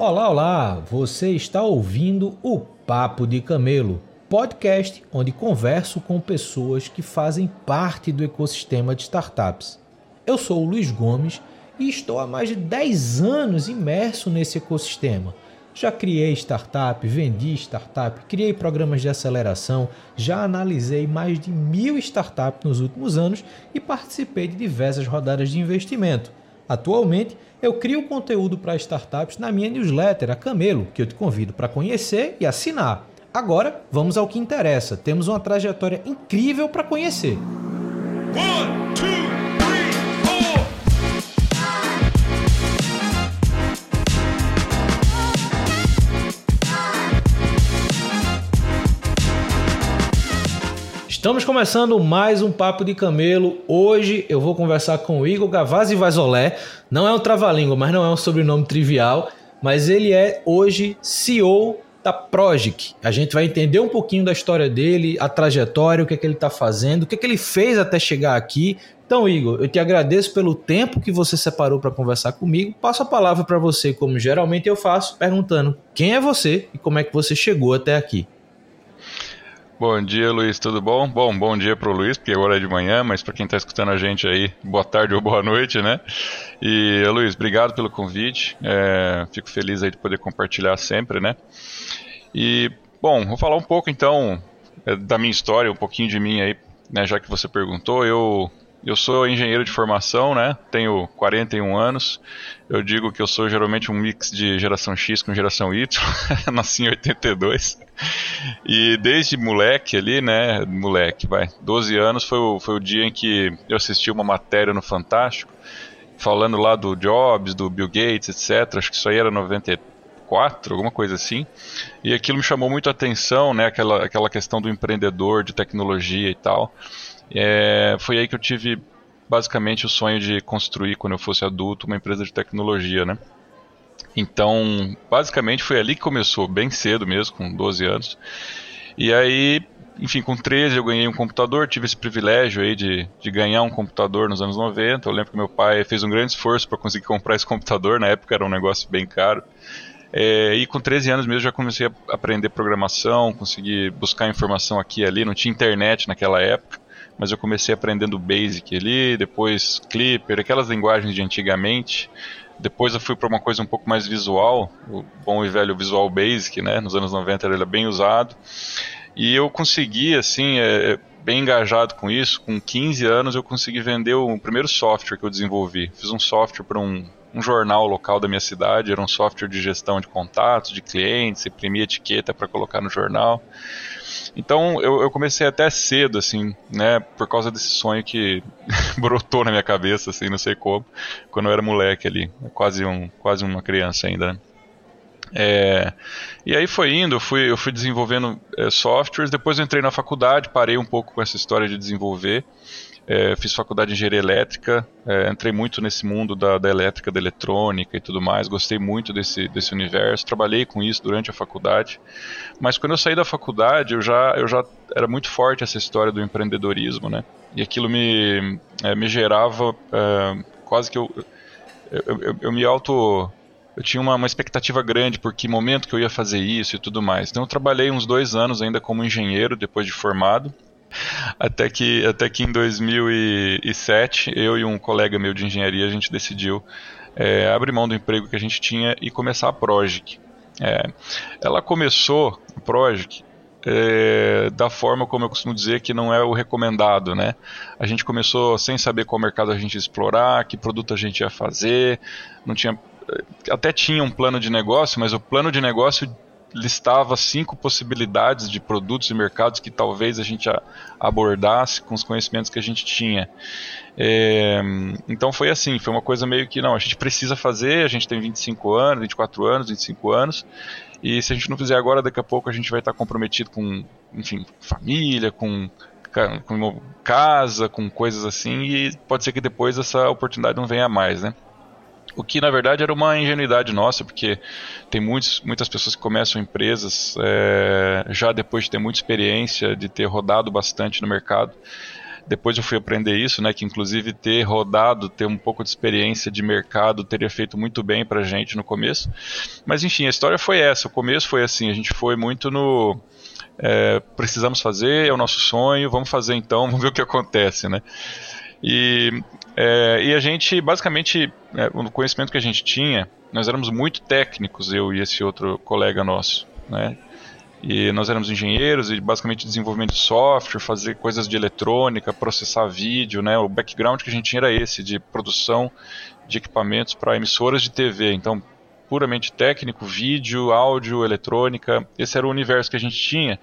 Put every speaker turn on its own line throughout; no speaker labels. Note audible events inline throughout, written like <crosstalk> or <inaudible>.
Olá, olá! Você está ouvindo o Papo de Camelo, podcast onde converso com pessoas que fazem parte do ecossistema de startups. Eu sou o Luiz Gomes e estou há mais de 10 anos imerso nesse ecossistema. Já criei startup, vendi startup, criei programas de aceleração, já analisei mais de mil startups nos últimos anos e participei de diversas rodadas de investimento. Atualmente, eu crio conteúdo para startups na minha newsletter, a Camelo, que eu te convido para conhecer e assinar. Agora, vamos ao que interessa. Temos uma trajetória incrível para conhecer. One, two, Estamos começando mais um Papo de Camelo. Hoje eu vou conversar com o Igor Gavazzi Vazolé. Não é um trava-língua, mas não é um sobrenome trivial. Mas ele é hoje CEO da Progic. A gente vai entender um pouquinho da história dele, a trajetória, o que é que ele está fazendo, o que é que ele fez até chegar aqui. Então, Igor, eu te agradeço pelo tempo que você separou para conversar comigo. Passo a palavra para você, como geralmente eu faço, perguntando quem é você e como é que você chegou até aqui.
Bom dia, Luiz, tudo bom? Bom, bom dia para o Luiz, porque agora é de manhã, mas para quem está escutando a gente aí, boa tarde ou boa noite, né? E, Luiz, obrigado pelo convite, é, fico feliz aí de poder compartilhar sempre, né? E, bom, vou falar um pouco então é, da minha história, um pouquinho de mim aí, né, já que você perguntou. Eu eu sou engenheiro de formação, né? Tenho 41 anos. Eu digo que eu sou geralmente um mix de geração X com geração Y. <laughs> Nasci em 82. E desde moleque ali, né? Moleque, vai. 12 anos foi o, foi o dia em que eu assisti uma matéria no Fantástico, falando lá do Jobs, do Bill Gates, etc. Acho que isso aí era 94, alguma coisa assim. E aquilo me chamou muito a atenção, né? Aquela, aquela questão do empreendedor, de tecnologia e tal. É, foi aí que eu tive basicamente o sonho de construir, quando eu fosse adulto, uma empresa de tecnologia, né? Então, basicamente foi ali que começou, bem cedo mesmo, com 12 anos. E aí, enfim, com 13 eu ganhei um computador, tive esse privilégio aí de, de ganhar um computador nos anos 90. Eu lembro que meu pai fez um grande esforço para conseguir comprar esse computador, na época era um negócio bem caro. É, e com 13 anos mesmo já comecei a aprender programação, consegui buscar informação aqui e ali, não tinha internet naquela época mas eu comecei aprendendo Basic ali, depois Clipper, aquelas linguagens de antigamente. Depois eu fui para uma coisa um pouco mais visual, o bom e velho Visual Basic, né? Nos anos 90 ele era bem usado. E eu consegui, assim, é, é bem engajado com isso, com 15 anos eu consegui vender o primeiro software que eu desenvolvi. Fiz um software para um, um jornal local da minha cidade, era um software de gestão de contatos, de clientes, imprimia etiqueta para colocar no jornal. Então eu, eu, comecei até cedo, assim, né, por causa desse sonho que <laughs> brotou na minha cabeça, assim, não sei como, quando eu era moleque ali, quase, um, quase uma criança ainda, né? É, e aí foi indo, eu fui, eu fui desenvolvendo é, softwares, depois entrei na faculdade, parei um pouco com essa história de desenvolver, é, fiz faculdade de engenharia elétrica, é, entrei muito nesse mundo da, da, elétrica, da eletrônica e tudo mais, gostei muito desse, desse universo, trabalhei com isso durante a faculdade. Mas quando eu saí da faculdade, eu já, eu já era muito forte essa história do empreendedorismo, né? E aquilo me, é, me gerava é, quase que eu, eu, eu, eu me auto eu tinha uma, uma, expectativa grande por que momento que eu ia fazer isso e tudo mais. Então eu trabalhei uns dois anos ainda como engenheiro depois de formado até que, até que em 2007, eu e um colega meu de engenharia, a gente decidiu é, abrir mão do emprego que a gente tinha e começar a Progic. É, ela começou, a Progic, é, da forma como eu costumo dizer que não é o recomendado, né? A gente começou sem saber qual mercado a gente ia explorar, que produto a gente ia fazer, não tinha até tinha um plano de negócio, mas o plano de negócio listava cinco possibilidades de produtos e mercados que talvez a gente abordasse com os conhecimentos que a gente tinha. É, então foi assim, foi uma coisa meio que não, a gente precisa fazer, a gente tem 25 anos, 24 anos, 25 anos, e se a gente não fizer agora, daqui a pouco a gente vai estar comprometido com, enfim, família, com com casa, com coisas assim, e pode ser que depois essa oportunidade não venha mais, né? O que na verdade era uma ingenuidade nossa, porque tem muitos, muitas pessoas que começam empresas é, já depois de ter muita experiência, de ter rodado bastante no mercado, depois eu fui aprender isso, né, que inclusive ter rodado, ter um pouco de experiência de mercado teria feito muito bem pra gente no começo. Mas enfim, a história foi essa. O começo foi assim, a gente foi muito no é, precisamos fazer, é o nosso sonho, vamos fazer então, <laughs> vamos ver o que acontece, né? E, é, e a gente, basicamente, é, o conhecimento que a gente tinha, nós éramos muito técnicos, eu e esse outro colega nosso, né? E nós éramos engenheiros e basicamente desenvolvimento de software, fazer coisas de eletrônica, processar vídeo, né? O background que a gente tinha era esse, de produção de equipamentos para emissoras de TV. Então, puramente técnico, vídeo, áudio, eletrônica. Esse era o universo que a gente tinha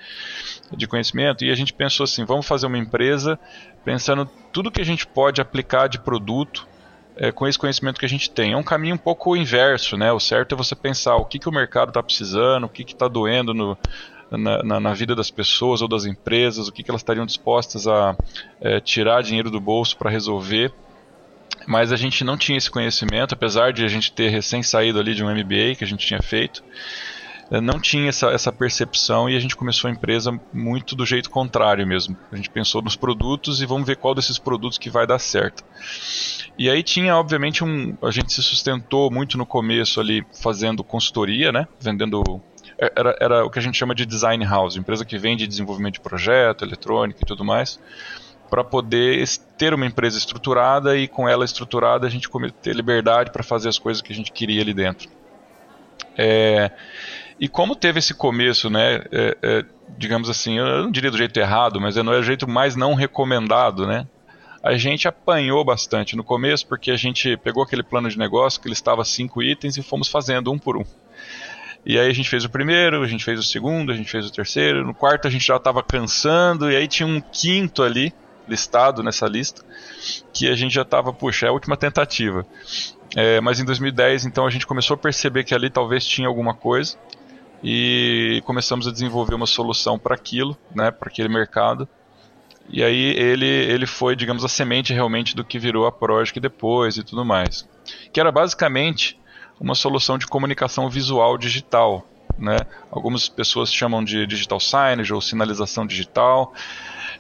de conhecimento e a gente pensou assim, vamos fazer uma empresa pensando tudo que a gente pode aplicar de produto é, com esse conhecimento que a gente tem. É um caminho um pouco inverso, né? O certo é você pensar o que, que o mercado está precisando, o que está doendo no, na, na, na, vida das pessoas ou das empresas, o que, que elas estariam dispostas a é, tirar dinheiro do bolso para resolver mas a gente não tinha esse conhecimento, apesar de a gente ter recém saído ali de um MBA que a gente tinha feito, eh, não tinha essa, essa percepção e a gente começou a empresa muito do jeito contrário mesmo. A gente pensou nos produtos e vamos ver qual desses produtos que vai dar certo. E aí tinha, obviamente, um. A gente se sustentou muito no começo ali fazendo consultoria, né? Vendendo. Eh, era, era o que a gente chama de design house, empresa que vende desenvolvimento de projeto, eletrônica e tudo mais para poder ter uma empresa estruturada e com ela estruturada a gente ter liberdade para fazer as coisas que a gente queria ali dentro. É, e como teve esse começo, né, é, é, digamos assim, eu não diria do jeito errado, mas é o jeito mais não recomendado, né? A gente apanhou bastante no começo porque a gente pegou aquele plano de negócio que listava cinco itens e fomos fazendo um por um. E aí a gente fez o primeiro, a gente fez o segundo, a gente fez o terceiro, no quarto a gente já estava cansando, e aí tinha um quinto ali, listado nessa lista, que a gente já estava, puxa, é a última tentativa. É, mas em 2010, então, a gente começou a perceber que ali talvez tinha alguma coisa e começamos a desenvolver uma solução para aquilo, né, para aquele mercado. E aí ele, ele foi, digamos, a semente realmente do que virou a Project depois e tudo mais. Que era basicamente uma solução de comunicação visual digital. Né? Algumas pessoas chamam de digital signage ou sinalização digital.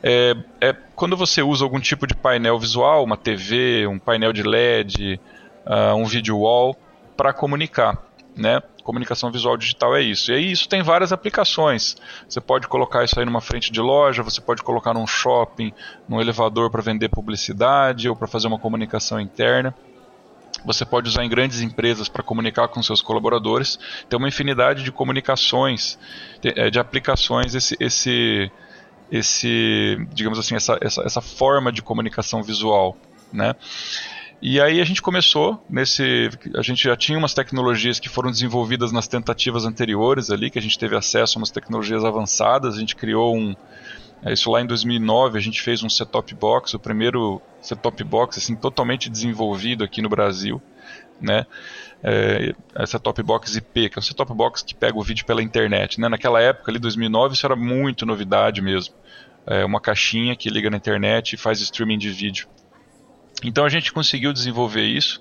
É, é, quando você usa algum tipo de painel visual, uma TV, um painel de LED, uh, ah, um video wall, para comunicar. Né? Comunicação visual digital é isso. E aí isso tem várias aplicações. Você pode colocar isso aí numa frente de loja, você pode colocar num shopping, num elevador para vender publicidade ou para fazer uma comunicação interna. Você pode usar em grandes empresas para comunicar com seus colaboradores. Tem uma infinidade de comunicações, de, é, aplicações esse, esse esse, digamos assim, essa, essa, essa forma de comunicação visual, né? E aí a gente começou nesse, a gente já tinha umas tecnologias que foram desenvolvidas nas tentativas anteriores ali, que a gente teve acesso a umas tecnologias avançadas, a gente criou um, é, isso lá em 2009 a gente fez um set-top box, o primeiro set-top box assim totalmente desenvolvido aqui no Brasil, né? É, essa top box IP, que é um set-top box que pega o vídeo pela internet. Né? Naquela época, ali 2009, isso era muito novidade mesmo. É uma caixinha que liga na internet e faz streaming de vídeo. Então a gente conseguiu desenvolver isso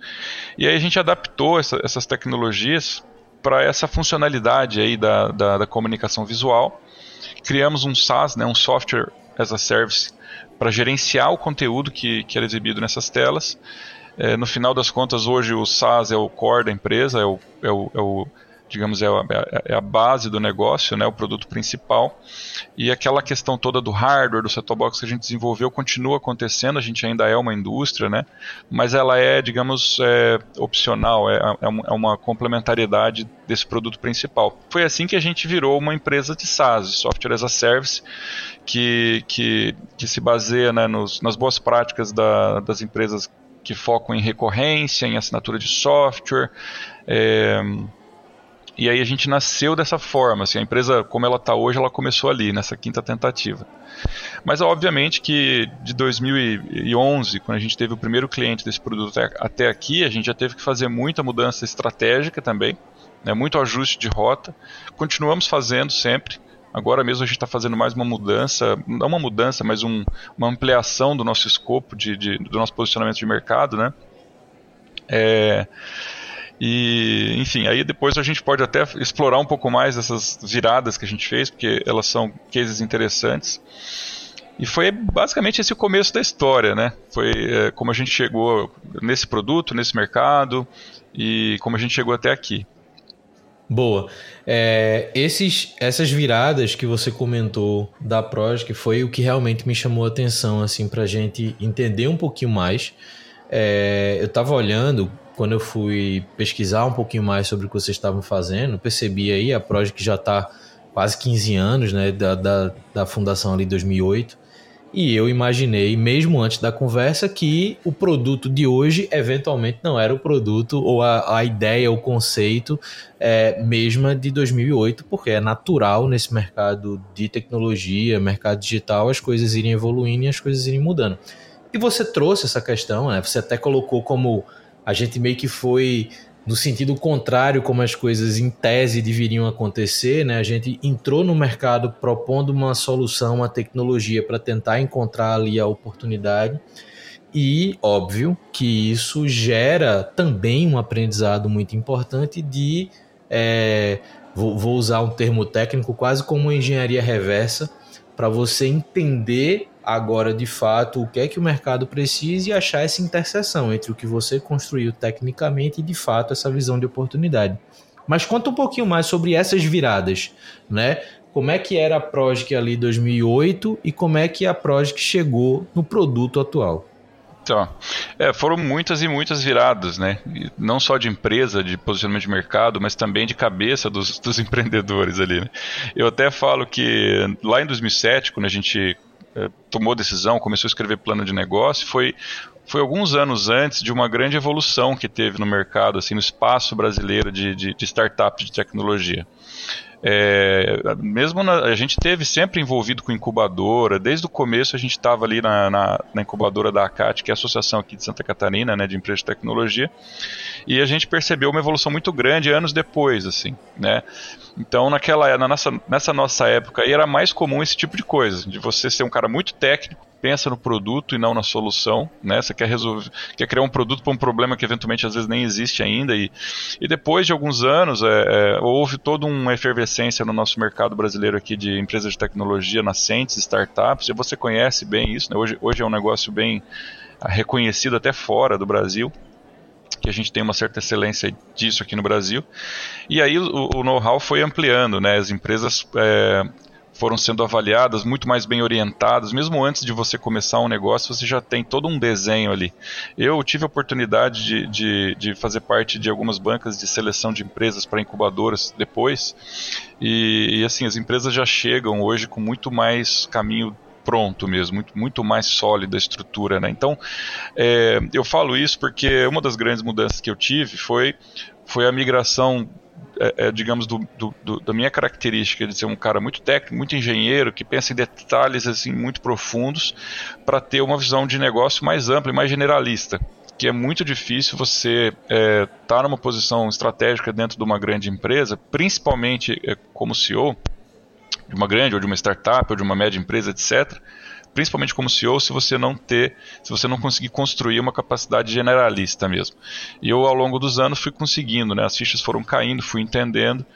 e aí a gente adaptou essa, essas tecnologias para essa funcionalidade aí da, da, da, comunicação visual. Criamos um SaaS, né, um Software as a Service, para gerenciar o conteúdo que, que era exibido nessas telas é, no final das contas, hoje o SaaS é o core da empresa, é o, é o, é o digamos, é a, é a, base do negócio, né, o produto principal. E aquela questão toda do hardware, do set box que a gente desenvolveu, continua acontecendo, a gente ainda é uma indústria, né, mas ela é, digamos, é, opcional, é, é, é uma complementariedade desse produto principal. Foi assim que a gente virou uma empresa de SaaS, Software as a Service, que, que, que se baseia né, nos, nas boas práticas da, das empresas que focam em recorrência, em assinatura de software. É, e aí a gente nasceu dessa forma. Assim, a empresa, como ela está hoje, ela começou ali, nessa quinta tentativa. Mas obviamente que de 2011, quando a gente teve o primeiro cliente desse produto até aqui, a gente já teve que fazer muita mudança estratégica também, né, muito ajuste de rota. Continuamos fazendo sempre. Agora mesmo a gente está fazendo mais uma mudança, não uma mudança, mas um, uma ampliação do nosso escopo, de, de, do nosso posicionamento de mercado, né? É, e, enfim, aí depois a gente pode até explorar um pouco mais essas viradas que a gente fez, porque elas são cases interessantes. E foi basicamente esse o começo da história, né? Foi é, como a gente chegou nesse produto, nesse mercado e como a gente chegou até aqui.
Boa. É, esses, essas viradas que você comentou da Project foi o que realmente me chamou a atenção, assim, para a gente entender um pouquinho mais. É, eu estava olhando, quando eu fui pesquisar um pouquinho mais sobre o que vocês estavam fazendo, percebi aí a Project já está quase 15 anos, né, da, da, da fundação ali 2008. E eu imaginei, mesmo antes da conversa, que o produto de hoje eventualmente não era o produto ou a, a ideia, o conceito é, mesma de 2008, porque é natural nesse mercado de tecnologia, mercado digital, as coisas irem evoluindo e as coisas irem mudando. E você trouxe essa questão, né? Você até colocou como a gente meio que foi no sentido contrário como as coisas em tese deveriam acontecer, né? A gente entrou no mercado propondo uma solução, uma tecnologia para tentar encontrar ali a oportunidade. E óbvio que isso gera também um aprendizado muito importante de é, vou, vou usar um termo técnico quase como engenharia reversa para você entender agora de fato o que é que o mercado precisa e achar essa interseção entre o que você construiu tecnicamente e de fato essa visão de oportunidade. Mas conta um pouquinho mais sobre essas viradas, né? Como é que era a Project ali 2008 e como é que a Project chegou no produto atual?
Então, é, foram muitas e muitas viradas, né? Não só de empresa, de posicionamento de mercado, mas também de cabeça dos, dos <laughs> empreendedores ali. Né? Eu até falo que lá em 2007, quando a gente tomou decisão, começou a escrever plano de negócio, foi foi alguns anos antes de uma grande evolução que teve no mercado, assim, no espaço brasileiro de, de, de startups de tecnologia. É, mesmo na, a gente teve sempre envolvido com incubadora, desde o começo a gente estava ali na, na, na, incubadora da ACAT, que é a associação aqui de Santa Catarina, né, de empresas de tecnologia, e a gente percebeu uma evolução muito grande anos depois, assim, né. Então, naquela, na nossa, nessa nossa época aí era mais comum esse tipo de coisa, de você ser um cara muito técnico, pensa no produto e não na solução, né? Você quer resolver, quer criar um produto para um problema que eventualmente às vezes nem existe ainda e, e depois de alguns anos é, é, houve toda uma efervescência no nosso mercado brasileiro aqui de empresas de tecnologia nascentes, startups. E você conhece bem isso, né? Hoje, hoje é um negócio bem reconhecido até fora do Brasil que a gente tem uma certa excelência disso aqui no Brasil. E aí o, o know-how foi ampliando, né? As empresas é, foram sendo avaliadas, muito mais bem orientadas. Mesmo antes de você começar um negócio, você já tem todo um desenho ali. Eu tive a oportunidade de, de, de fazer parte de algumas bancas de seleção de empresas para incubadoras depois. E, e, assim, as empresas já chegam hoje com muito mais caminho pronto mesmo, muito, muito mais sólida a estrutura. Né? Então, é, eu falo isso porque uma das grandes mudanças que eu tive foi, foi a migração é, é, digamos, do, do, do, da minha característica de ser um cara muito técnico, muito engenheiro, que pensa em detalhes assim muito profundos, para ter uma visão de negócio mais ampla e mais generalista. Que é muito difícil você estar é, tá numa posição estratégica dentro de uma grande empresa, principalmente é, como CEO de uma grande ou de uma startup ou de uma média empresa, etc principalmente como CEO, se você não ter, se você não conseguir construir uma capacidade generalista mesmo. E eu ao longo dos anos fui conseguindo, né? As fichas foram caindo, fui entendendo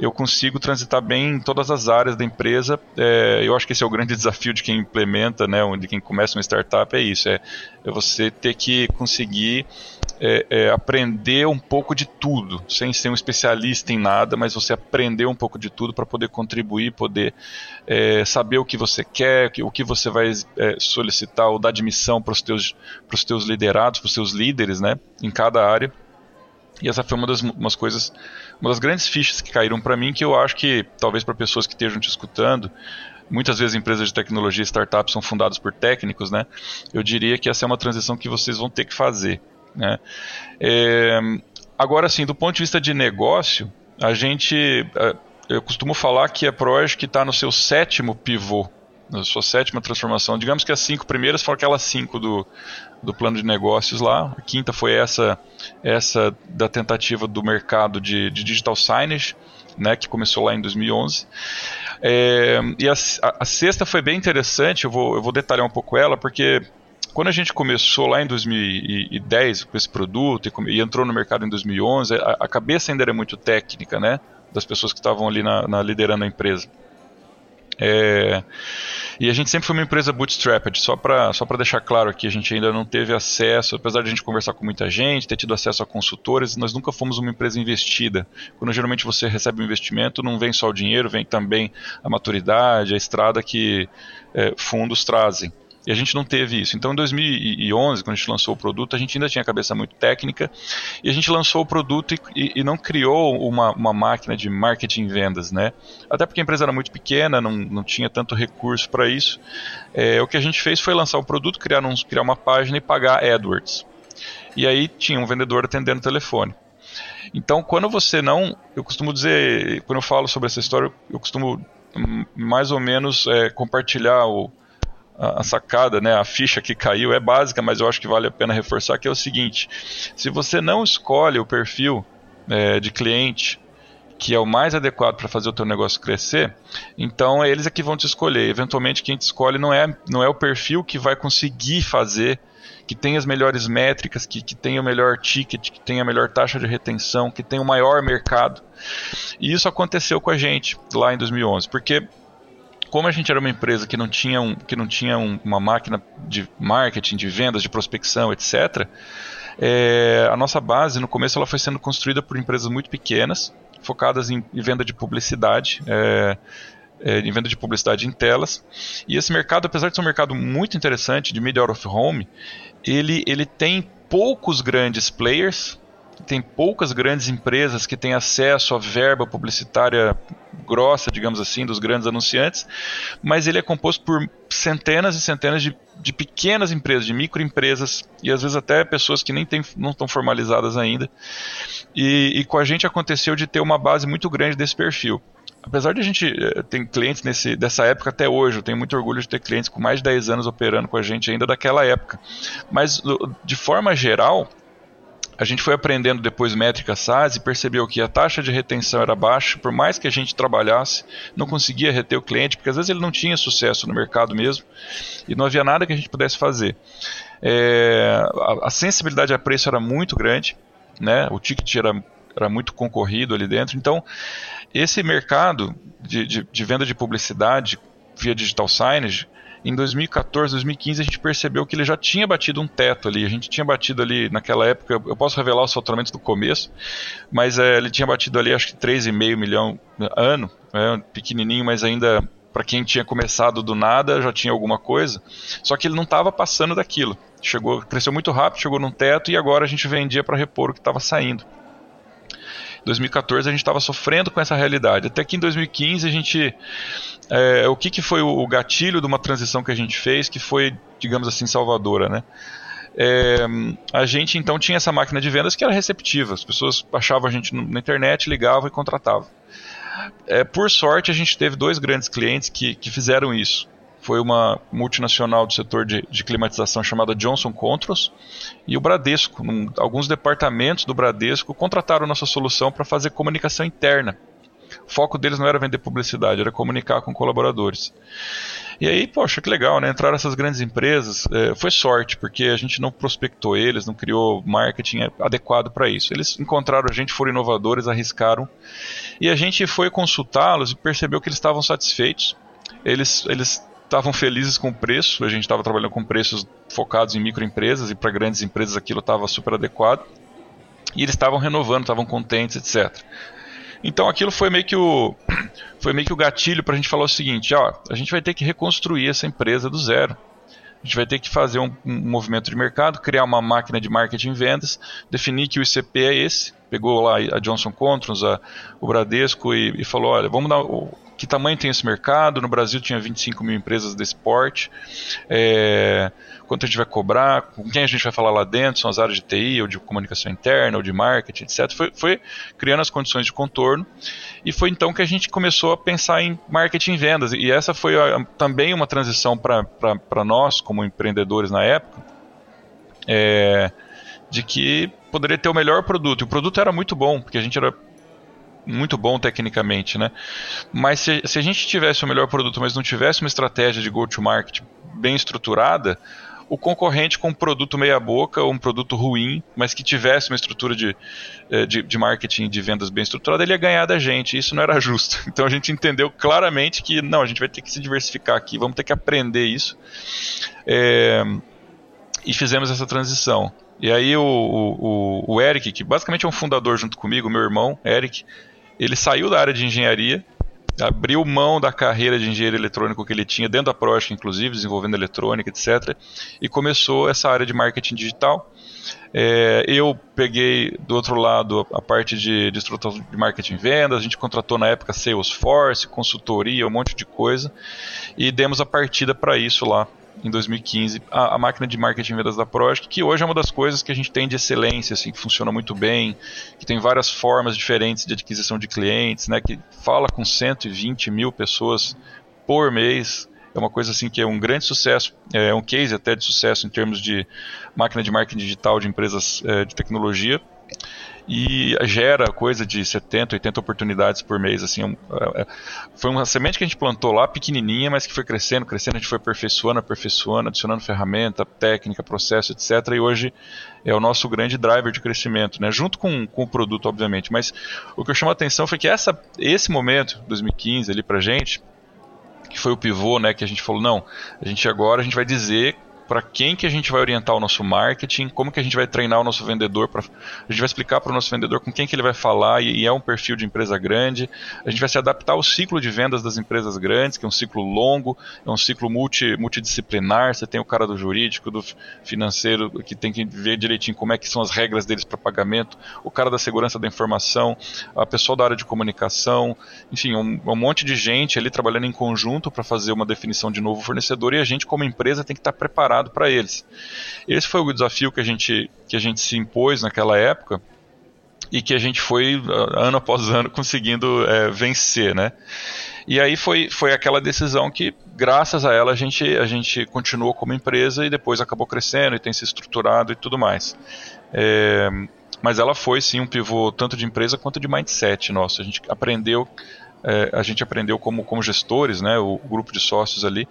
eu consigo transitar bem em todas as áreas da empresa. É, eu acho que esse é o grande desafio de quem implementa, né, de quem começa uma startup, é isso, é, é você ter que conseguir é, é, aprender um pouco de tudo, sem ser um especialista em nada, mas você aprender um pouco de tudo para poder contribuir, poder é, saber o que você quer, o que você vai é, solicitar ou dar admissão para os teus, teus liderados, para os seus líderes, né, em cada área. E essa foi uma das umas coisas, uma das grandes fichas que caíram para mim, que eu acho que talvez para pessoas que estejam te escutando, muitas vezes empresas de tecnologia e startups são fundadas por técnicos, né? Eu diria que essa é uma transição que vocês vão ter que fazer, né? É, agora, sim, do ponto de vista de negócio, a gente, é, eu costumo falar que a Proage está no seu sétimo pivô na sua sétima transformação. Digamos que as cinco primeiras foram aquelas cinco do, do plano de negócios lá. A quinta foi essa essa da tentativa do mercado de, de digital signage, né, que começou lá em 2011. É, e a, a, a, sexta foi bem interessante, eu vou, eu vou detalhar um pouco ela, porque quando a gente começou lá em 2010 com esse produto e, e entrou no mercado em 2011, a, a, cabeça ainda era muito técnica, né, das pessoas que estavam ali na, na liderando a empresa. É, e a gente sempre foi uma empresa bootstrapped, só para só deixar claro aqui, a gente ainda não teve acesso, apesar de a gente conversar com muita gente, ter tido acesso a consultores, nós nunca fomos uma empresa investida. Quando geralmente você recebe um investimento, não vem só o dinheiro, vem também a maturidade, a estrada que é, fundos trazem. E a gente não teve isso. Então, em 2011, quando a gente lançou o produto, a gente ainda tinha a cabeça muito técnica e a gente lançou o produto e, e não criou uma, uma, máquina de marketing e vendas, né? Até porque a empresa era muito pequena, não, não tinha tanto recurso para isso. É, o que a gente fez foi lançar o produto, criar, um, criar uma página e pagar AdWords. E aí tinha um vendedor atendendo o telefone. Então, quando você não. Eu costumo dizer, quando eu falo sobre essa história, eu costumo hum, mais ou menos é, compartilhar o, a, sacada, né, a ficha que caiu é básica, mas eu acho que vale a pena reforçar que é o seguinte: se você não escolhe o perfil é, de cliente que é o mais adequado para fazer o teu negócio crescer, então eles é que vão te escolher. Eventualmente quem te escolhe não é, não é o perfil que vai conseguir fazer, que tem as melhores métricas, que, que tem o melhor ticket, que tem a melhor taxa de retenção, que tem o maior mercado. E isso aconteceu com a gente lá em 2011, porque como a gente era uma empresa que não tinha, um, que não tinha um, uma máquina de marketing, de vendas, de prospecção, etc., é, a nossa base, no começo, ela foi sendo construída por empresas muito pequenas, focadas em, em venda de publicidade, é, é, em venda de publicidade em telas. E esse mercado, apesar de ser um mercado muito interessante de media out of home, ele, ele tem poucos grandes players, tem poucas grandes empresas que têm acesso à verba publicitária grossa, digamos assim, dos grandes anunciantes, mas ele é composto por centenas e centenas de, de pequenas empresas, de microempresas e às vezes até pessoas que nem tem, não estão formalizadas ainda. E, e com a gente aconteceu de ter uma base muito grande desse perfil apesar de a gente eh, ter clientes nesse, dessa época até hoje, eu tenho muito orgulho de ter clientes com mais de 10 anos operando com a gente ainda daquela época. Mas, de forma geral, a gente foi aprendendo depois métrica SaaS e percebeu que a taxa de retenção era baixa, por mais que a gente trabalhasse, não conseguia reter o cliente, porque às vezes ele não tinha sucesso no mercado mesmo e não havia nada que a gente pudesse fazer. É, a, a, sensibilidade a preço era muito grande, né? o ticket era, era muito concorrido ali dentro, então esse mercado de, de, de venda de publicidade via digital signage em 2014, 2015 a gente percebeu que ele já tinha batido um teto ali. A gente tinha batido ali naquela época, eu posso revelar os faturamentos do começo, mas é, ele tinha batido ali acho que 3,5 milhão ano, é, pequenininho, mas ainda para quem tinha começado do nada já tinha alguma coisa. Só que ele não estava passando daquilo. Chegou, cresceu muito rápido, chegou num teto e agora a gente vendia para repor o que estava saindo. 2014 a gente estava sofrendo com essa realidade. Até que em 2015 a gente. É, o que, que foi o gatilho de uma transição que a gente fez que foi, digamos assim, salvadora, né? É, a gente então tinha essa máquina de vendas que era receptiva. As pessoas achavam a gente na internet, ligavam e contratavam. É, por sorte, a gente teve dois grandes clientes que, que fizeram isso foi uma multinacional do setor de, de climatização chamada Johnson Controls e o Bradesco. Um, alguns departamentos do Bradesco contrataram nossa solução para fazer comunicação interna. O foco deles não era vender publicidade, era comunicar com colaboradores. E aí, poxa, que legal, né? Entraram essas grandes empresas. É, foi sorte, porque a gente não prospectou eles, não criou marketing adequado para isso. Eles encontraram a gente, foram inovadores, arriscaram. E a gente foi consultá-los e percebeu que eles estavam satisfeitos. Eles, eles estavam felizes com o preço, a gente estava trabalhando com preços focados em microempresas e para grandes empresas aquilo estava super adequado. E eles estavam renovando, estavam contentes, etc. Então aquilo foi meio que o <clears throat> foi meio que o gatilho para a gente falar o seguinte, ó, a gente vai ter que reconstruir essa empresa do zero. A gente vai ter que fazer um, um movimento de mercado, criar uma máquina de marketing e vendas, definir que o ICP é esse. Pegou lá a Johnson Controls, a, o Bradesco e, e falou, olha, vamos dar que tamanho tem esse mercado. No Brasil tinha 25 mil empresas desse porte. É, quanto a gente vai cobrar, com quem a gente vai falar lá dentro, são as áreas de TI, ou de comunicação interna, ou de marketing, etc. Foi, foi criando as condições de contorno. E foi então que a gente começou a pensar em marketing e vendas. E essa foi a, também uma transição para nós, como empreendedores na época, é, de que poderia ter o melhor produto. E o produto era muito bom, porque a gente era muito bom tecnicamente, né? Mas se, se a gente tivesse o melhor produto, mas não tivesse uma estratégia de go-to-market bem estruturada, o concorrente com um produto meia-boca ou um produto ruim, mas que tivesse uma estrutura de, é, de, de marketing de vendas bem estruturada, ele ia ganhar da gente. Isso não era justo. <laughs> Então a gente entendeu claramente que não, a gente vai ter que se diversificar aqui, vamos ter que aprender isso. É, e fizemos essa transição. E aí o, o, o Eric, que basicamente é um fundador junto comigo, meu irmão, Eric, ele saiu da área de engenharia, abriu mão da carreira de engenheiro eletrônico que ele tinha dentro da Prost, inclusive, desenvolvendo eletrônica, etc. E começou essa área de marketing digital. É, eu peguei do outro lado a parte de, de estruturação de marketing e vendas, a gente contratou na época Salesforce, consultoria, um monte de coisa, e demos a partida para isso lá em 2015, a, a, máquina de marketing e vendas da Project, que hoje é uma das coisas que a gente tem de excelência, assim, que funciona muito bem, que tem várias formas diferentes de adquisição de clientes, né, que fala com 120 mil pessoas por mês, é uma coisa assim que é um grande sucesso, é um case até de sucesso em termos de máquina de marketing digital de empresas é, de tecnologia e gera coisa de 70, 80 oportunidades por mês. Assim, é, é, foi uma semente que a gente plantou lá, pequenininha, mas que foi crescendo, crescendo, a gente foi aperfeiçoando, aperfeiçoando, adicionando ferramenta, técnica, processo, etc. E hoje é o nosso grande driver de crescimento, né? junto com, com o produto, obviamente. Mas o que eu chamo a atenção foi que essa, esse momento, 2015, ali pra gente, que foi o pivô, né, que a gente falou, não, a gente agora a gente vai dizer para quem que a gente vai orientar o nosso marketing, como que a gente vai treinar o nosso vendedor, pra, a gente vai explicar para o nosso vendedor com quem que ele vai falar e, e, é um perfil de empresa grande, a gente vai se adaptar ao ciclo de vendas das empresas grandes, que é um ciclo longo, é um ciclo multi, multidisciplinar, você tem o cara do jurídico, do financeiro, que tem que ver direitinho como é que são as regras deles para pagamento, o cara da segurança da informação, a pessoa da área de comunicação, enfim, um, um monte de gente ali trabalhando em conjunto para fazer uma definição de novo fornecedor e a gente como empresa tem que estar tá preparado para eles. Esse foi o desafio que a gente, que a gente se impôs naquela época e que a gente foi ano após ano <laughs> conseguindo é, vencer, né? E aí foi, foi aquela decisão que, graças a ela, a gente, a gente continuou como empresa e depois acabou crescendo e tem se estruturado e tudo mais. É, mas ela foi sim um pivô tanto de empresa quanto de mindset nosso. A gente aprendeu, é, a gente aprendeu como, como gestores, né, o, o grupo de sócios ali,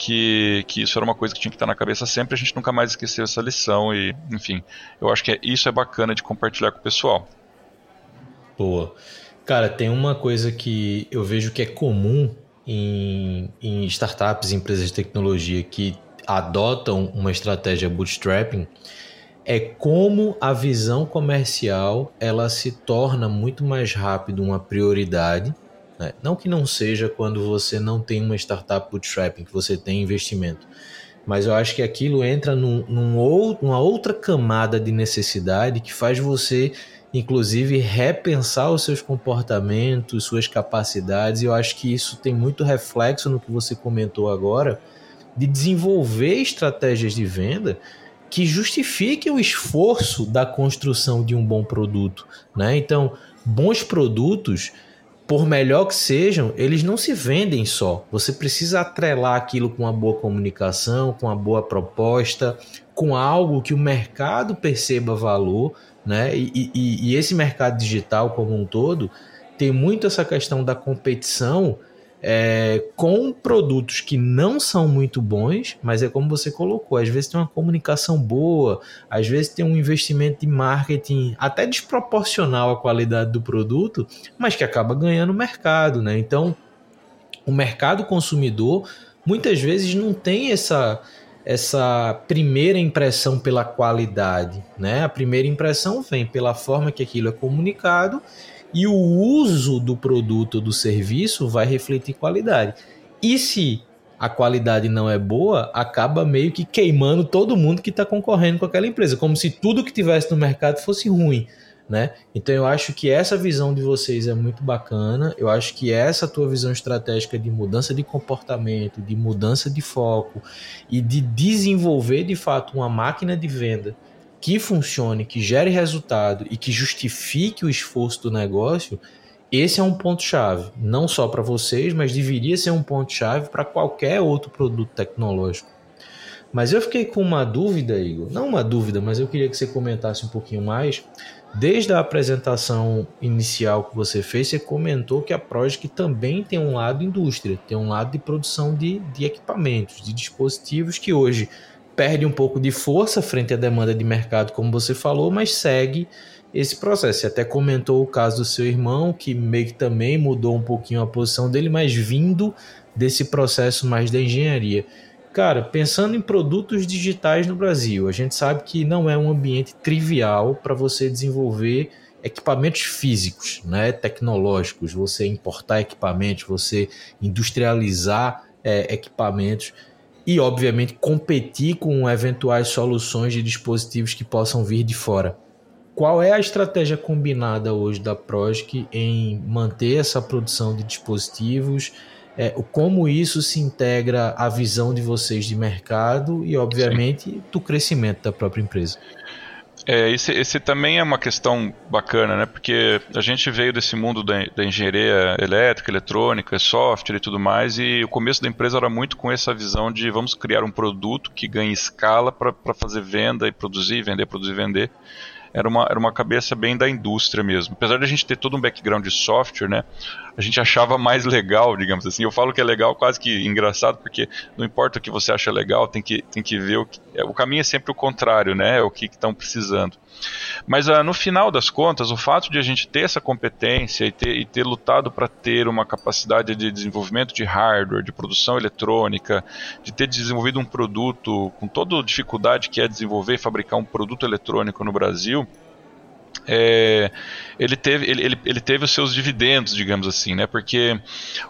que, que isso era uma coisa que tinha que estar na cabeça sempre, a gente nunca mais esqueceu essa lição e, enfim, eu acho que é, isso é bacana de compartilhar com o pessoal.
Boa. Cara, tem uma coisa que eu vejo que é comum em, em startups, empresas de tecnologia que adotam uma estratégia bootstrapping, é como a visão comercial ela se torna muito mais rápido uma prioridade né? Não que não seja quando você não tem uma startup bootstrapping, que você tem investimento, mas eu acho que aquilo entra num, num ou, numa outra camada de necessidade que faz você, inclusive, repensar os seus comportamentos, suas capacidades, e eu acho que isso tem muito reflexo no que você comentou agora, de desenvolver estratégias de venda que justifiquem o esforço da construção de um bom produto. Né? Então, bons produtos por melhor que sejam, eles não se vendem só. Você precisa atrelar aquilo com uma boa comunicação, com uma boa proposta, com algo que o mercado perceba valor, né? E, e, e esse mercado digital como um todo tem muito essa questão da competição é, com produtos que não são muito bons, mas é como você colocou, às vezes tem uma comunicação boa, às vezes tem um investimento de marketing até desproporcional à qualidade do produto, mas que acaba ganhando mercado, né? Então, o mercado consumidor muitas vezes não tem essa essa primeira impressão pela qualidade, né? A primeira impressão vem pela forma que aquilo é comunicado e o uso do produto ou do serviço vai refletir qualidade. E se a qualidade não é boa, acaba meio que queimando todo mundo que está concorrendo com aquela empresa, como se tudo que tivesse no mercado fosse ruim. Né? Então eu acho que essa visão de vocês é muito bacana. Eu acho que essa tua visão estratégica de mudança de comportamento, de mudança de foco e de desenvolver de fato uma máquina de venda que funcione, que gere resultado e que justifique o esforço do negócio, esse é um ponto-chave, não só para vocês, mas deveria ser um ponto-chave para qualquer outro produto tecnológico. Mas eu fiquei com uma dúvida, Igor. Não uma dúvida, mas eu queria que você comentasse um pouquinho mais. Desde a apresentação inicial que você fez, você comentou que a Project também tem um lado indústria, tem um lado de produção de, de equipamentos, de dispositivos que hoje perde um pouco de força frente à demanda de mercado, como você falou, mas segue esse processo. Você até comentou o caso do seu irmão, que meio que também mudou um pouquinho a posição dele, mas vindo desse processo mais da engenharia. Cara, pensando em produtos digitais no Brasil, a gente sabe que não é um ambiente trivial para você desenvolver equipamentos físicos, né, tecnológicos, você importar equipamentos, você industrializar é, equipamentos e, obviamente, competir com eventuais soluções de dispositivos que possam vir de fora. Qual é a estratégia combinada hoje da Progic em manter essa produção de dispositivos? É, como isso se integra à visão de vocês de mercado e, obviamente, Sim. do crescimento da própria empresa?
É, esse, esse, também é uma questão bacana, né? Porque a gente veio desse mundo da, da, engenharia elétrica, eletrônica, software e tudo mais, e o começo da empresa era muito com essa visão de vamos criar um produto que ganhe escala para fazer venda e produzir, vender, produzir, vender era uma, era uma cabeça bem da indústria mesmo. Apesar de a gente ter todo um background de software, né, a gente achava mais legal, digamos assim. Eu falo que é legal, quase que engraçado, porque não importa o que você acha legal, tem que, tem que ver o que. É, o caminho é sempre o contrário, né? É o que estão precisando. Mas uh, no final das contas, o fato de a gente ter essa competência e ter, e ter lutado para ter uma capacidade de desenvolvimento de hardware, de produção eletrônica, de ter desenvolvido um produto com toda a dificuldade que é desenvolver e fabricar um produto eletrônico no Brasil, é, ele, teve, ele, ele, ele, teve os seus dividendos, digamos assim, né? Porque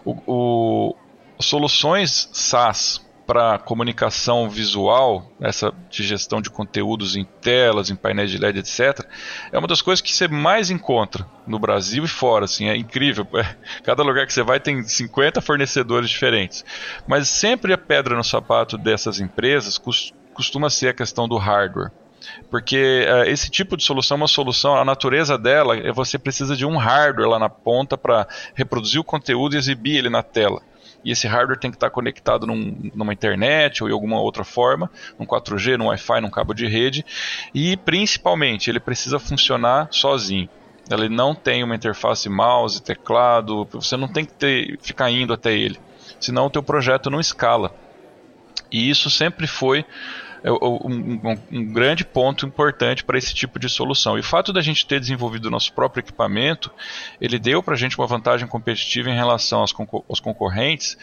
o, o soluções SaaS para comunicação visual, essa de gestão de conteúdos em telas, em painéis de LED, etc., é uma das coisas que você mais encontra no Brasil e fora. Assim, é incrível. <laughs> É, cada lugar que você vai tem 50 fornecedores diferentes. Mas sempre a pedra no sapato dessas empresas costuma ser a questão do hardware. Porque uh, esse tipo de solução é uma solução, a natureza dela é você precisa de um hardware lá na ponta para reproduzir o conteúdo e exibir ele na tela e esse hardware tem que estar conectado num, numa internet ou em alguma outra forma, num 4G, num Wi-Fi, num cabo de rede, e principalmente ele precisa funcionar sozinho. Ele não tem uma interface mouse, teclado, você não tem que ter, ficar indo até ele, senão o teu projeto não escala. E isso sempre foi um, um, um grande ponto importante para esse tipo de solução. E o fato da gente ter desenvolvido o nosso próprio equipamento, ele deu para a gente uma vantagem competitiva em relação aos, aos concorrentes,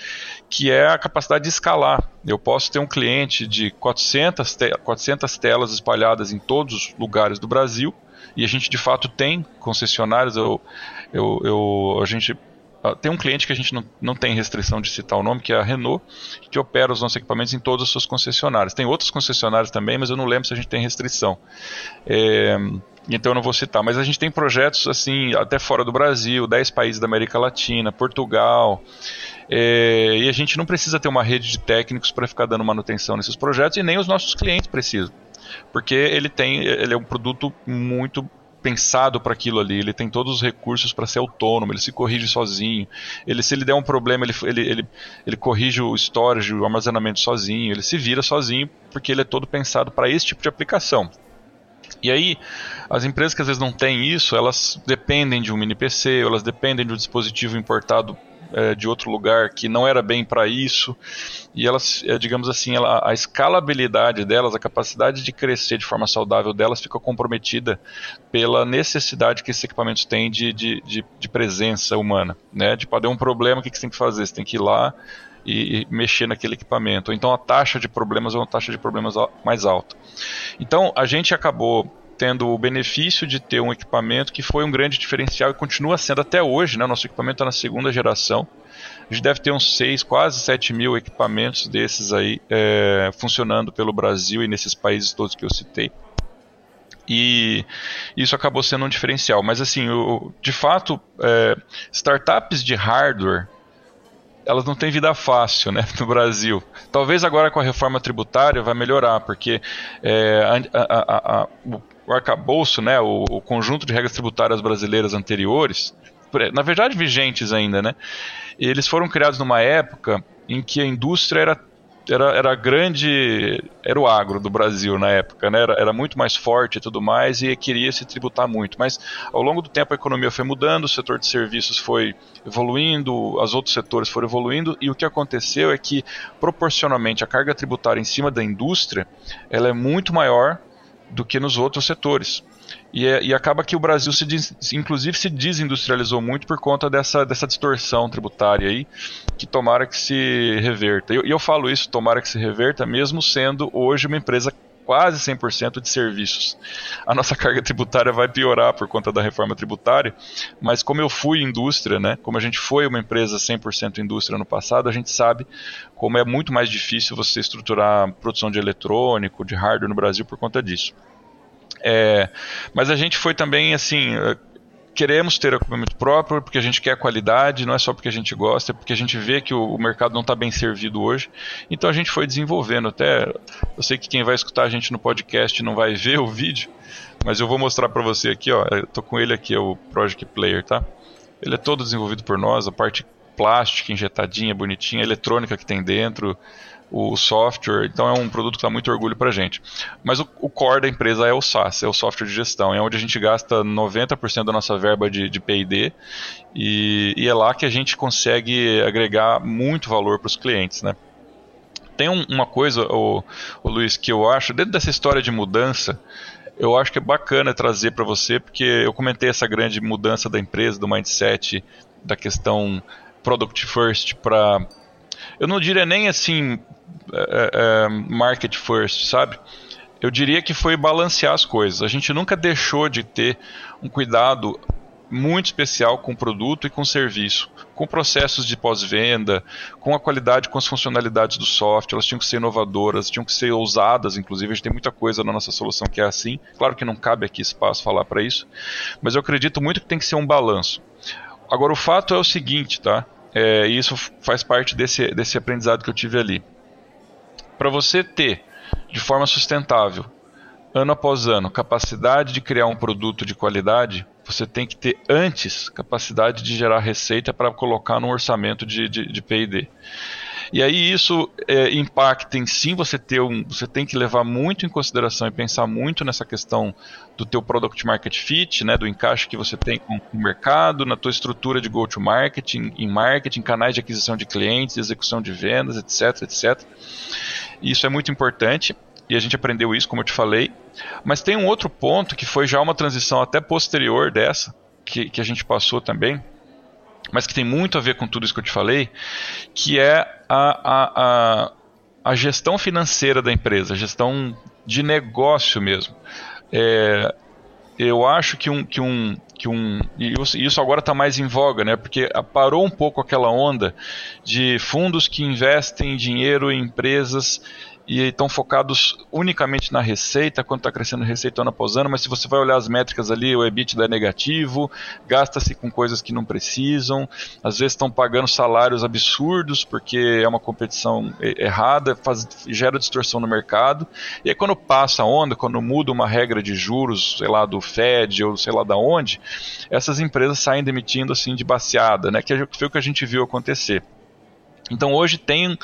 que é a capacidade de escalar. Eu posso ter um cliente de 400, te 400 telas espalhadas em todos os lugares do Brasil, e a gente de fato tem concessionários. Eu, eu, eu, a gente tem um cliente que a gente não, não tem restrição de citar o nome, que é a Renault, que opera os nossos equipamentos em todas as suas concessionárias. Tem outros concessionários também, mas eu não lembro se a gente tem restrição. É, então eu não vou citar. Mas a gente tem projetos assim, até fora do Brasil, 10 países da América Latina, Portugal. É, e a gente não precisa ter uma rede de técnicos para ficar dando manutenção nesses projetos, e nem os nossos clientes precisam porque ele tem ele é um produto muito pensado para aquilo ali, ele tem todos os recursos para ser autônomo, ele se corrige sozinho, ele se ele der um problema, ele, ele, ele, ele corrige o storage, o armazenamento sozinho, ele se vira sozinho, porque ele é todo pensado para esse tipo de aplicação. E aí, as empresas que às vezes não têm isso, elas dependem de um mini PC, elas dependem de um dispositivo importado é, de outro lugar que não era bem para isso e elas, é, digamos assim, ela, a escalabilidade delas, a capacidade de crescer de forma saudável delas fica comprometida pela necessidade que esses equipamentos têm de, de, de, de presença humana, né? De poder um problema, o que, que você tem que fazer? Você tem que ir lá e mexer naquele equipamento. Então a taxa de problemas é uma taxa de problemas mais alta. Então a gente acabou tendo o benefício de ter um equipamento que foi um grande diferencial e continua sendo até hoje. Né? Nosso equipamento está na segunda geração. A gente deve ter uns 6, quase 7 mil equipamentos desses aí é, funcionando pelo Brasil e nesses países todos que eu citei. E isso acabou sendo um diferencial. Mas assim, o, de fato, é, startups de hardware elas não têm vida fácil né, no Brasil. Talvez agora com a reforma tributária vai melhorar, porque é, a, a, a, o arcabouço, né, o, o conjunto de regras tributárias brasileiras anteriores, na verdade vigentes ainda, né, eles foram criados numa época em que a indústria era era, era grande, era o agro do Brasil na época, né? Era, era muito mais forte e tudo mais e queria se tributar muito. Mas ao longo do tempo a economia foi mudando, o setor de serviços foi evoluindo, os outros setores foram evoluindo e o que aconteceu é que proporcionalmente a carga tributária em cima da indústria ela é muito maior do que nos outros setores. E, é, e, acaba que o Brasil, se inclusive, se desindustrializou muito por conta dessa, dessa distorção tributária aí, que tomara que se reverta. E eu, eu, falo isso, tomara que se reverta, mesmo sendo hoje uma empresa quase 100% de serviços. A nossa carga tributária vai piorar por conta da reforma tributária, mas como eu fui indústria, né, como a gente foi uma empresa 100% indústria no passado, a gente sabe como é muito mais difícil você estruturar produção de eletrônico, de hardware no Brasil por conta disso. É, mas a gente foi também assim. Queremos ter equipamento próprio porque a gente quer qualidade, não é só porque a gente gosta, é porque a gente vê que o, o mercado não está bem servido hoje. Então a gente foi desenvolvendo. Até eu sei que quem vai escutar a gente no podcast não vai <laughs> ver o vídeo, mas eu vou mostrar para você aqui, ó. Eu tô com ele aqui, é o Project Player, tá? Ele é todo desenvolvido por nós, a parte plástica injetadinha, bonitinha, eletrônica que tem dentro, o software, então é um produto que dá muito orgulho para a gente. Mas o, o, core da empresa é o SaaS, é o software de gestão, é onde a gente gasta 90% da nossa verba de, de P&D e, e, é lá que a gente consegue agregar muito valor para os clientes, né? Tem um, uma coisa, o, o Luiz, que eu acho, dentro dessa história de mudança, eu acho que é bacana trazer para você, porque eu comentei essa grande mudança da empresa, do mindset, da questão product first para eu não diria nem assim é, é, market first, sabe? Eu diria que foi balancear as coisas. A gente nunca deixou de ter um cuidado muito especial com o produto e com o serviço, com processos de pós-venda, com a qualidade, com as funcionalidades do software, elas tinham que ser inovadoras, tinham que ser ousadas, inclusive a gente tem muita coisa na nossa solução que é assim. Claro que não cabe aqui espaço falar para isso, mas eu acredito muito que tem que ser um balanço. Agora o fato é o seguinte, tá? É, isso faz parte desse, desse aprendizado que eu tive ali. Para você ter, de forma sustentável, ano após ano, capacidade de criar um produto de qualidade, você tem que ter antes capacidade de gerar receita para colocar no orçamento de, de, de P&D. E aí isso é, impacta em sim você ter um, você tem que levar muito em consideração e pensar muito nessa questão do teu product market fit, né, do encaixe que você tem com o mercado, na tua estrutura de go to market, em marketing, canais de aquisição de clientes, execução de vendas, etc, etc. Isso é muito importante e a gente aprendeu isso, como eu te falei. Mas tem um outro ponto que foi já uma transição até posterior dessa, que, que a gente passou também, mas que tem muito a ver com tudo isso que eu te falei, que é a, a, a, a gestão financeira da empresa, a gestão de negócio mesmo. É, eu acho que um, que um, que um e isso agora está mais em voga, né? Porque parou um pouco aquela onda de fundos que investem dinheiro em empresas e estão focados unicamente na receita, quanto está crescendo receita ano após ano, mas se você vai olhar as métricas ali, o EBITDA é negativo, gasta-se com coisas que não precisam, às vezes estão pagando salários absurdos porque é uma competição errada, faz, gera distorção no mercado, e aí quando passa a onda, quando muda uma regra de juros, sei lá, do Fed ou sei lá da onde, essas empresas saem demitindo assim de baseada, né, que foi o que a gente viu acontecer. Então hoje tem,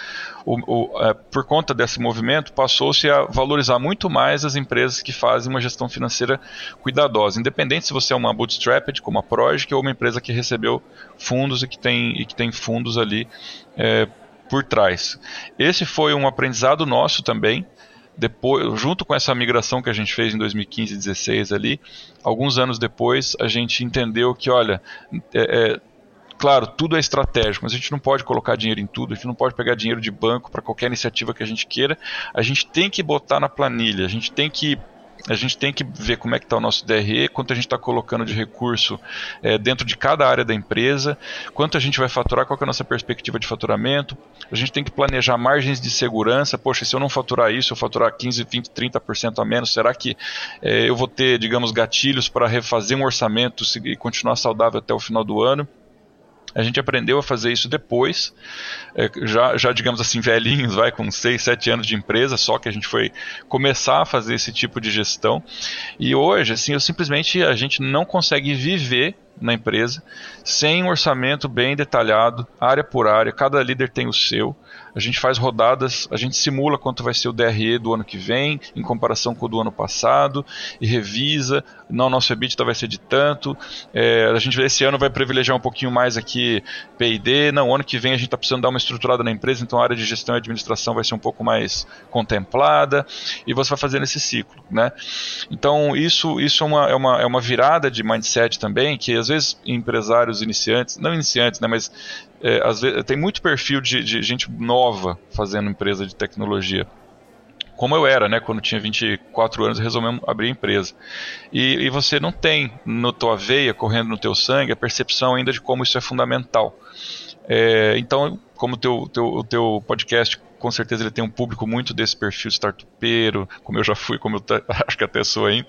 o, o, é, por conta desse movimento, passou-se a valorizar muito mais as empresas que fazem uma gestão financeira cuidadosa, independente se você é uma bootstrapped, como a Project, ou uma empresa que recebeu fundos e que tem, e que tem fundos ali é, por trás. Esse foi um aprendizado nosso também, depois, junto com essa migração que a gente fez em 2015 e 2016 ali, alguns anos depois a gente entendeu que, olha, é, é claro, tudo é estratégico, mas a gente não pode colocar dinheiro em tudo, a gente não pode pegar dinheiro de banco para qualquer iniciativa que a gente queira. A gente tem que botar na planilha, a gente tem que a gente tem que ver como é que está o nosso DRE, quanto a gente está colocando de recurso é, dentro de cada área da empresa, quanto a gente vai faturar, qual é a nossa perspectiva de faturamento. A gente tem que planejar margens de segurança. Poxa, se eu não faturar isso, eu faturar 15, 20, 30% a menos, será que é, eu vou ter, digamos, gatilhos para refazer um orçamento e continuar saudável até o final do ano? A gente aprendeu a fazer isso depois, é, já, já digamos assim, velhinhos, vai com 6, 7 anos de empresa, só que a gente foi começar a fazer esse tipo de gestão. E hoje, assim, eu simplesmente a gente não consegue viver na empresa, sem um orçamento bem detalhado, área por área, cada líder tem o seu. A gente faz rodadas, a gente simula quanto vai ser o DRE do ano que vem, em comparação com o do ano passado, e revisa. Não, nosso EBITDA vai ser de tanto. É, a gente esse ano vai privilegiar um pouquinho mais aqui P&D. Não, ano que vem a gente está precisando dar uma estruturada na empresa, então a área de gestão e administração vai ser um pouco mais contemplada. E você vai fazendo esse ciclo, né? Então isso, isso é, uma, é, uma, é uma virada de mindset também, que às vezes empresários iniciantes, não iniciantes, né, mas é, às vezes, tem muito perfil de, de gente nova fazendo empresa de tecnologia como eu era, né, quando tinha 24 anos, resolvemos abrir a empresa. E, e, você não tem no tua veia, correndo no teu sangue, a percepção ainda de como isso é fundamental. É, então, como teu, teu, o teu podcast, com certeza ele tem um público muito desse perfil startupeiro, como eu já fui, como eu <laughs> acho que até sou ainda,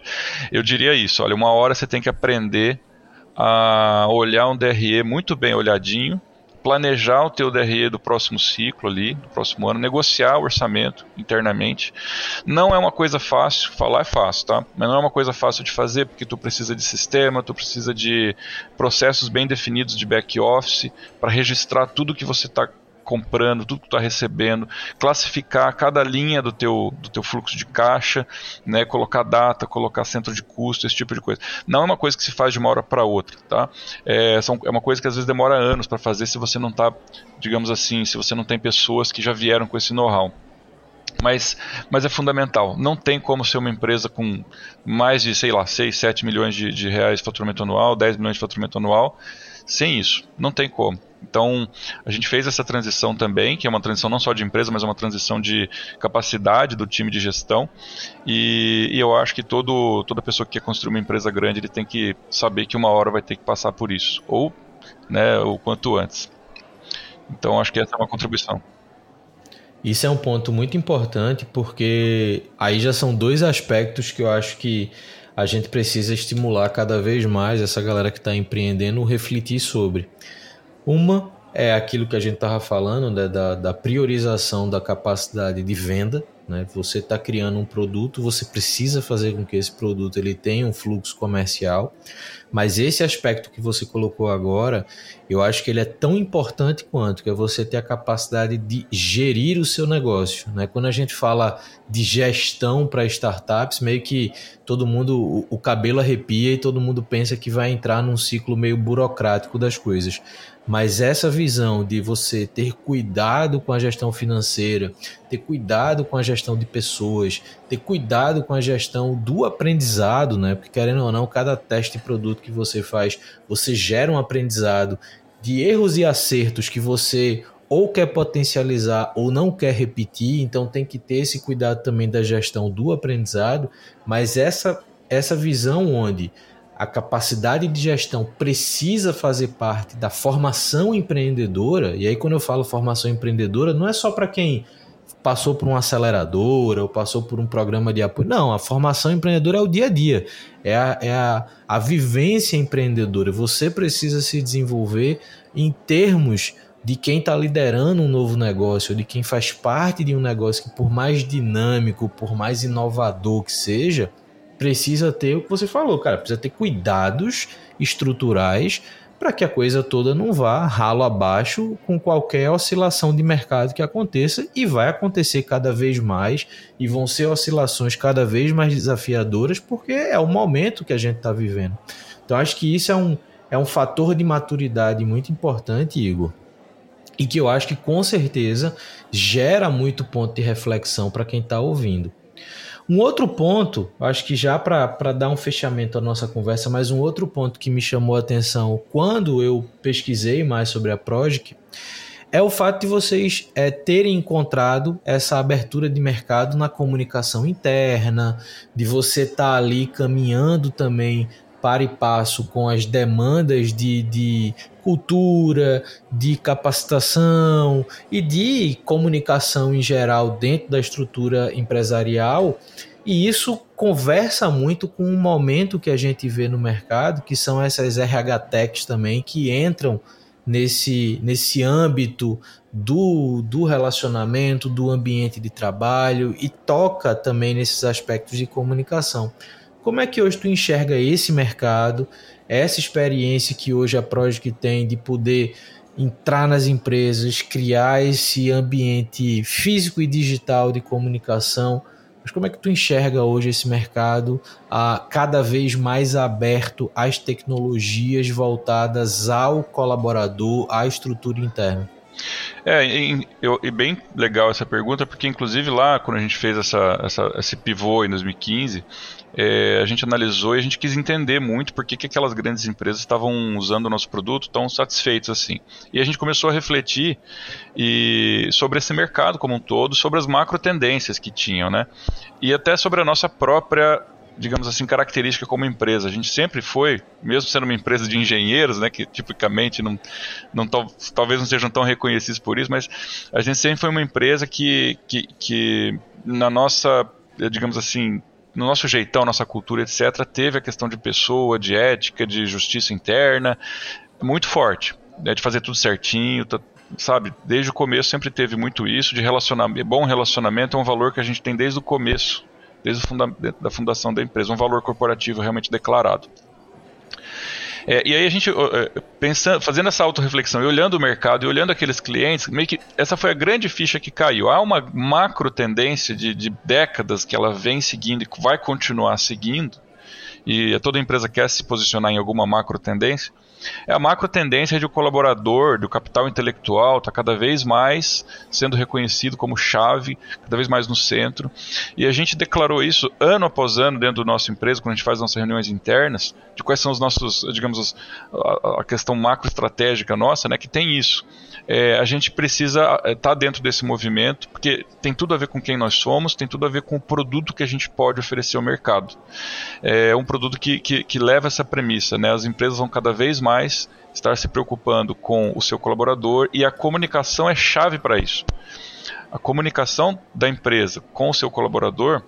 eu diria isso, olha, uma hora você tem que aprender a olhar um DRE muito bem olhadinho, planejar o teu DRE do próximo ciclo ali, do próximo ano, negociar o orçamento internamente. Não é uma coisa fácil, falar é fácil, tá? Mas não é uma coisa fácil de fazer porque tu precisa de sistema, tu precisa de processos bem definidos de back office para registrar tudo que você está comprando, tudo que tu está recebendo, classificar cada linha do teu, do teu fluxo de caixa, né, colocar data, colocar centro de custo, esse tipo de coisa. Não é uma coisa que se faz de uma hora para outra, tá? É, são, é uma coisa que às vezes demora anos para fazer se você não está, digamos assim, se você não tem pessoas que já vieram com esse know-how. Mas, mas é fundamental. Não tem como ser uma empresa com mais de, sei lá, 6, 7 milhões de, de reais de faturamento anual, 10 milhões de faturamento anual, sem isso. Não tem como. Então, a gente fez essa transição também, que é uma transição não só de empresa, mas é uma transição de capacidade do time de gestão. E, e, eu acho que todo, toda pessoa que quer construir uma empresa grande, ele tem que saber que uma hora vai ter que passar por isso, ou né, o quanto antes. Então, acho que essa é uma contribuição.
Isso é um ponto muito importante, porque aí já são dois aspectos que eu acho que a gente precisa estimular cada vez mais essa galera que está empreendendo refletir sobre. Uma é aquilo que a gente estava falando, né, da, da priorização da capacidade de venda. Né? Você está criando um produto, você precisa fazer com que esse produto ele tenha um fluxo comercial. Mas esse aspecto que você colocou agora, eu acho que ele é tão importante quanto que é você ter a capacidade de gerir o seu negócio. Né? Quando a gente fala de gestão para startups, meio que todo mundo, o, cabelo arrepia e todo mundo pensa que vai entrar num ciclo meio burocrático das coisas. Mas essa visão de você ter cuidado com a gestão financeira, ter cuidado com a gestão de pessoas, ter cuidado com a gestão do aprendizado, né? Porque querendo ou não, cada teste de produto que você faz, você gera um aprendizado de erros e acertos que você ou quer potencializar ou não quer repetir, então tem que ter esse cuidado também da gestão do aprendizado, mas essa essa visão onde a capacidade de gestão precisa fazer parte da formação empreendedora, e aí quando eu falo formação empreendedora, não é só para quem passou por uma aceleradora ou passou por um programa de apoio. Não, a formação empreendedora é o dia a dia, é a, é a, a vivência empreendedora. Você precisa se desenvolver em termos de quem está liderando um novo negócio, de quem faz parte de um negócio que, por mais dinâmico, por mais inovador que seja, precisa ter o que você falou, cara, precisa ter cuidados estruturais para que a coisa toda não vá ralo abaixo com qualquer oscilação de mercado que aconteça e vai acontecer cada vez mais e vão ser oscilações cada vez mais desafiadoras porque é o momento que a gente está vivendo. Então acho que isso é um, é um fator de maturidade muito importante, Igor, e que eu acho que com certeza gera muito ponto de reflexão para quem está ouvindo. Um outro ponto, acho que já para dar um fechamento à nossa conversa, mas um outro ponto que me chamou a atenção quando eu pesquisei mais sobre a Projic é o fato de vocês é, terem encontrado essa abertura de mercado na comunicação interna, de você estar tá ali caminhando também para e passo com as demandas de, de cultura, de capacitação e de comunicação em geral dentro da estrutura empresarial. E isso conversa muito com um momento que a gente vê no mercado, que são essas RH Techs também, que entram nesse, nesse âmbito do, do relacionamento, do ambiente de trabalho e toca também nesses aspectos de comunicação. Como é que hoje tu enxerga esse mercado, essa experiência que hoje a Project tem de poder entrar nas empresas, criar esse ambiente físico e digital de comunicação? Mas como é que tu enxerga hoje esse mercado a cada vez mais aberto às tecnologias voltadas ao colaborador, à estrutura interna?
É, e, e, bem legal essa pergunta, porque inclusive lá, quando a gente fez essa, essa esse pivô em 2015, é, a gente analisou e a gente quis entender muito por que, que aquelas grandes empresas estavam usando o nosso produto tão satisfeitos assim. E a gente começou a refletir e, sobre esse mercado como um todo, sobre as macro tendências que tinham, né? E até sobre a nossa própria digamos assim, característica como empresa. A gente sempre foi, mesmo sendo uma empresa de engenheiros, né, que tipicamente não, não talvez não sejam tão reconhecidos por isso, mas a gente sempre foi uma empresa que, que, que na nossa, digamos assim, no nosso jeitão, nossa cultura, etc., teve a questão de pessoa, de ética, de justiça interna, muito forte, né, de fazer tudo certinho, tá, sabe? Desde o começo sempre teve muito isso, de relacionamento, bom relacionamento é um valor que a gente tem desde o começo desde a funda da fundação da empresa, um valor corporativo realmente declarado. É, e aí a gente, é, pensando, fazendo essa autorreflexão e olhando o mercado e olhando aqueles clientes, meio que essa foi a grande ficha que caiu. Há uma macro tendência de, de décadas que ela vem seguindo e vai continuar seguindo, e toda empresa quer se posicionar em alguma macro tendência, é a macro tendência de o colaborador, do capital intelectual, está cada vez mais sendo reconhecido como chave, cada vez mais no centro. E a gente declarou isso ano após ano dentro da nossa empresa, quando a gente faz nossas reuniões internas, de quais são os nossos, digamos, a, questão macro estratégica nossa, né, que tem isso é, a gente precisa estar tá dentro desse movimento, porque tem tudo a ver com quem nós somos, tem tudo a ver com o produto que a gente pode oferecer ao mercado. É um produto que, que, que leva essa premissa, né? As empresas vão cada vez mais estar se preocupando com o seu colaborador e a comunicação é chave para isso. A comunicação da empresa com o seu colaborador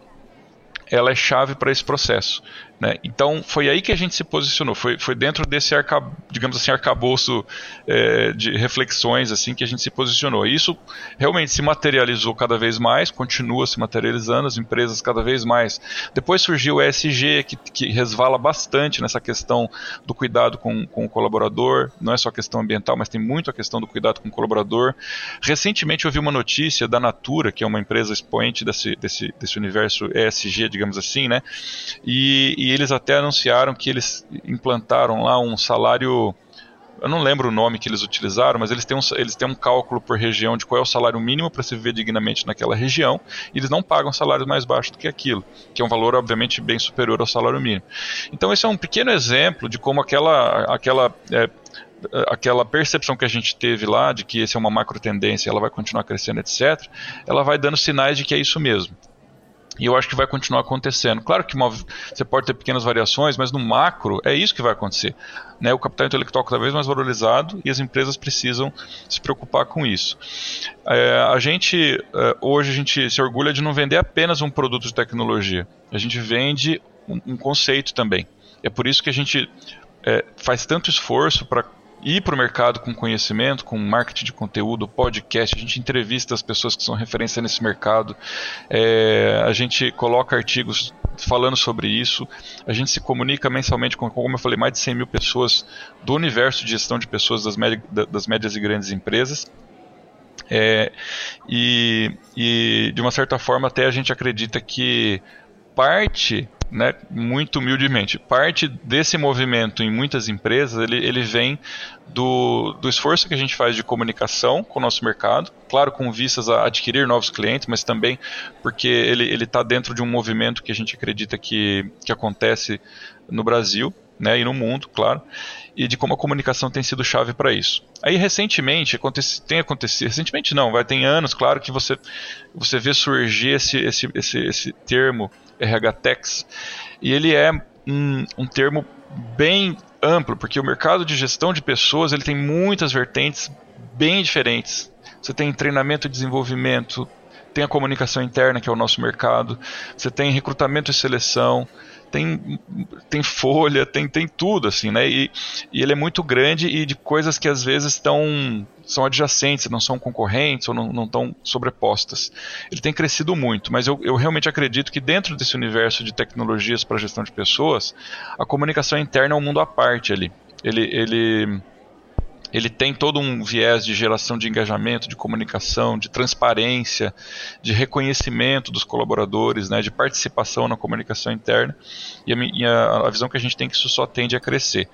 ela é chave para esse processo. Né? Então foi aí que a gente se posicionou, foi, foi dentro desse arca, digamos assim, arcabouço é, de reflexões assim que a gente se posicionou. Isso realmente se materializou cada vez mais, continua se materializando, as empresas cada vez mais. Depois surgiu o ESG, que, que resvala bastante nessa questão do cuidado com, com o colaborador, não é só a questão ambiental, mas tem muito a questão do cuidado com o colaborador. Recentemente eu vi uma notícia da Natura, que é uma empresa expoente desse, desse, desse universo ESG, digamos assim, né? e, e e eles até anunciaram que eles implantaram lá um salário eu não lembro o nome que eles utilizaram, mas eles têm um, eles têm um cálculo por região de qual é o salário mínimo para se viver dignamente naquela região, e eles não pagam salários mais baixos do que aquilo, que é um valor, obviamente, bem superior ao salário mínimo. Então, esse é um pequeno exemplo de como aquela, aquela é, aquela percepção que a gente teve lá de que esse é uma macro tendência, ela vai continuar crescendo, etc., ela vai dando sinais de que é isso mesmo. E eu acho que vai continuar acontecendo. Claro que você pode ter pequenas variações, mas no macro é isso que vai acontecer. Né? O capital intelectual cada vez mais valorizado e as empresas precisam se preocupar com isso. É, a gente, é, hoje, a gente se orgulha de não vender apenas um produto de tecnologia. A gente vende um, um conceito também. É por isso que a gente é, faz tanto esforço para ir para o mercado com conhecimento, com marketing de conteúdo, podcast, a gente entrevista as pessoas que são referência nesse mercado, é, a gente coloca artigos falando sobre isso, a gente se comunica mensalmente com, como eu falei, mais de 100 mil pessoas do universo de gestão de pessoas das, das médias e grandes empresas. É, e, e de uma certa forma até a gente acredita que parte né, muito humildemente, parte desse movimento em muitas empresas, ele, ele vem do, do esforço que a gente faz de comunicação com o nosso mercado, claro, com vistas a adquirir novos clientes, mas também porque ele está dentro de um movimento que a gente acredita que, que acontece no Brasil, né, e no mundo, claro, e de como a comunicação tem sido chave para isso. Aí recentemente acontece, tem acontecido, recentemente não, vai tem anos, claro que você você vê surgir esse esse esse, esse termo RHTEX e ele é um, um termo bem amplo porque o mercado de gestão de pessoas ele tem muitas vertentes bem diferentes. Você tem treinamento e desenvolvimento, tem a comunicação interna que é o nosso mercado, você tem recrutamento e seleção, tem, tem folha, tem, tem tudo, assim, né? E, e ele é muito grande e de coisas que às vezes estão são adjacentes, não são concorrentes ou não, não estão sobrepostas. Ele tem crescido muito, mas eu, eu realmente acredito que dentro desse universo de tecnologias para gestão de pessoas, a comunicação interna é um mundo à parte ali. Ele, ele, ele tem todo um viés de geração de engajamento, de comunicação, de transparência, de reconhecimento dos colaboradores, né, de participação na comunicação interna. E a, a visão que a gente tem é que isso só tende a crescer.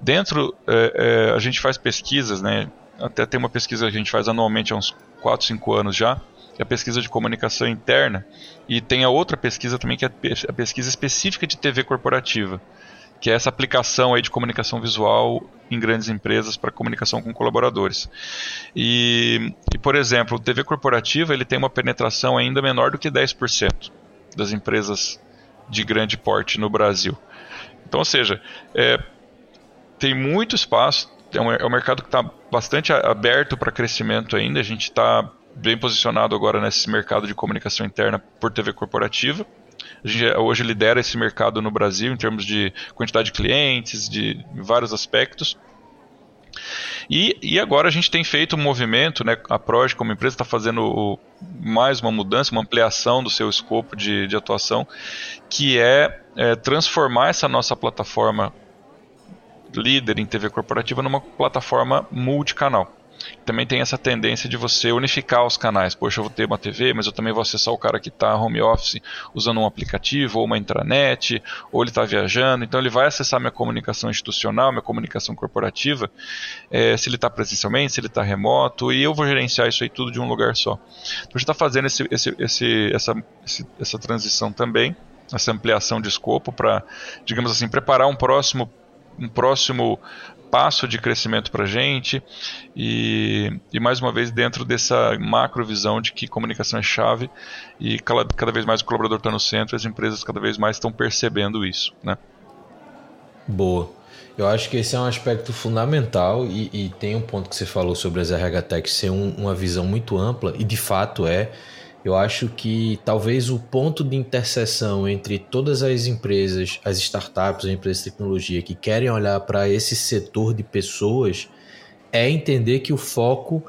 Dentro, é, é, a gente faz pesquisas, né, até tem uma pesquisa que a gente faz anualmente há uns 4, 5 anos já, que é a pesquisa de comunicação interna, e tem a outra pesquisa também que é a pesquisa específica de TV corporativa, que é essa aplicação aí de comunicação visual em grandes empresas para comunicação com colaboradores. E, e, por exemplo, o TV corporativa ele tem uma penetração ainda menor do que 10% das empresas de grande porte no Brasil. Então, ou seja, é, tem muito espaço, é um, é um mercado que está bastante aberto para crescimento ainda. A gente está bem posicionado agora nesse mercado de comunicação interna por TV corporativa. Hoje lidera esse mercado no Brasil em termos de quantidade de clientes, de vários aspectos. E, e agora a gente tem feito um movimento, né, a Proj como empresa está fazendo o, mais uma mudança, uma ampliação do seu escopo de, de atuação, que é, é transformar essa nossa plataforma líder em TV corporativa numa plataforma multicanal. Também tem essa tendência de você unificar os canais. Poxa, eu vou ter uma TV, mas eu também vou acessar o cara que está home office usando um aplicativo ou uma intranet, ou ele está viajando. Então ele vai acessar minha comunicação institucional, minha comunicação corporativa, é, se ele está presencialmente, se ele está remoto, e eu vou gerenciar isso aí tudo de um lugar só. Então a gente está fazendo esse, esse, esse, essa, essa transição também, essa ampliação de escopo para, digamos assim, preparar um próximo um próximo passo de crescimento para a gente e, e, mais uma vez dentro dessa macro visão de que comunicação é chave e cada, cada vez mais o colaborador está no centro as empresas cada vez mais estão percebendo isso né?
Boa. Eu acho que esse é um aspecto fundamental e, e tem um ponto que você falou sobre as RH Tech ser um, uma visão muito ampla e de fato é eu acho que talvez o ponto de interseção entre todas as empresas, as startups, as empresas de tecnologia que querem olhar para esse setor de pessoas é entender que o foco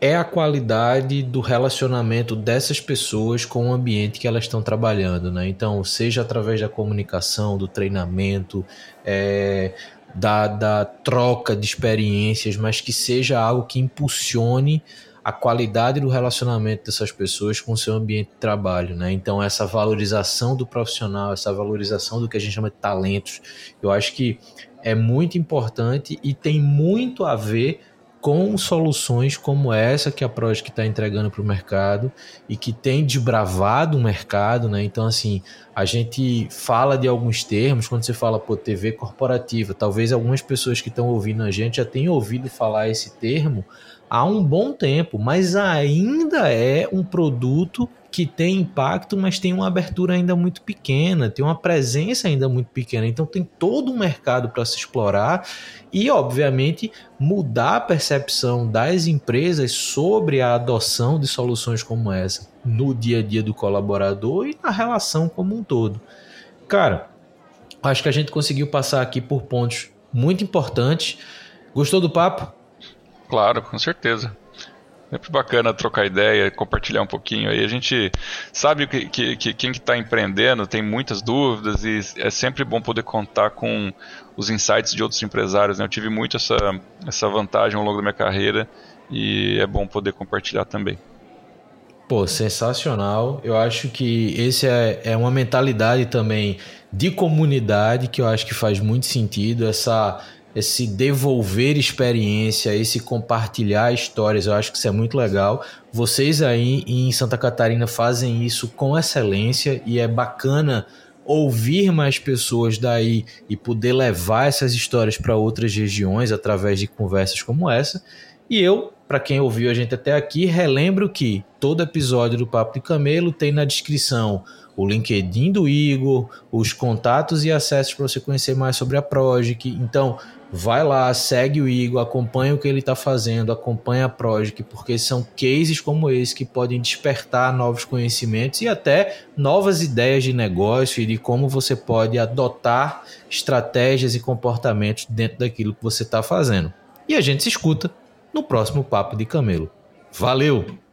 é a qualidade do relacionamento dessas pessoas com o ambiente que elas estão trabalhando, né? Então, seja através da comunicação, do treinamento, é, da, da troca de experiências, mas que seja algo que impulsione a qualidade do relacionamento dessas pessoas com o seu ambiente de trabalho, né? Então essa valorização do profissional, essa valorização do que a gente chama de talentos, eu acho que é muito importante e tem muito a ver com soluções como essa que a Project está entregando para o mercado e que tem desbravado o mercado, né? Então, assim, a gente fala de alguns termos, quando você fala, pô, TV corporativa, talvez algumas pessoas que estão ouvindo a gente já tenham ouvido falar esse termo, há um bom tempo, mas ainda é um produto que tem impacto, mas tem uma abertura ainda muito pequena, tem uma presença ainda muito pequena. Então tem todo um mercado para se explorar e, obviamente, mudar a percepção das empresas sobre a adoção de soluções como essa no dia a dia do colaborador e na relação como um todo. Cara, acho que a gente conseguiu passar aqui por pontos muito importantes. Gostou do papo?
Claro, com certeza. Sempre bacana trocar ideia, compartilhar um pouquinho aí. A gente sabe que, que, que quem está empreendendo tem muitas dúvidas e é sempre bom poder contar com os insights de outros empresários. Né? Eu tive muito essa, essa vantagem ao longo da minha carreira e é bom poder compartilhar também.
Pô, sensacional. Eu acho que esse é, é uma mentalidade também de comunidade que eu acho que faz muito sentido. Essa esse devolver experiência, esse compartilhar histórias, eu acho que isso é muito legal. Vocês aí em Santa Catarina fazem isso com excelência e é bacana ouvir mais pessoas daí e poder levar essas histórias para outras regiões através de conversas como essa. E eu, para quem ouviu a gente até aqui, relembro que todo episódio do Papo de Camelo tem na descrição o LinkedIn do Igor, os contatos e acessos para você conhecer mais sobre a Project. Então, vai lá, segue o Igor, acompanha o que ele está fazendo, acompanha a Project, porque são cases como esse que podem despertar novos conhecimentos e até novas ideias de negócio e de como você pode adotar estratégias e comportamentos dentro daquilo que você está fazendo. E a gente se escuta no próximo Papo de Camelo. Valeu!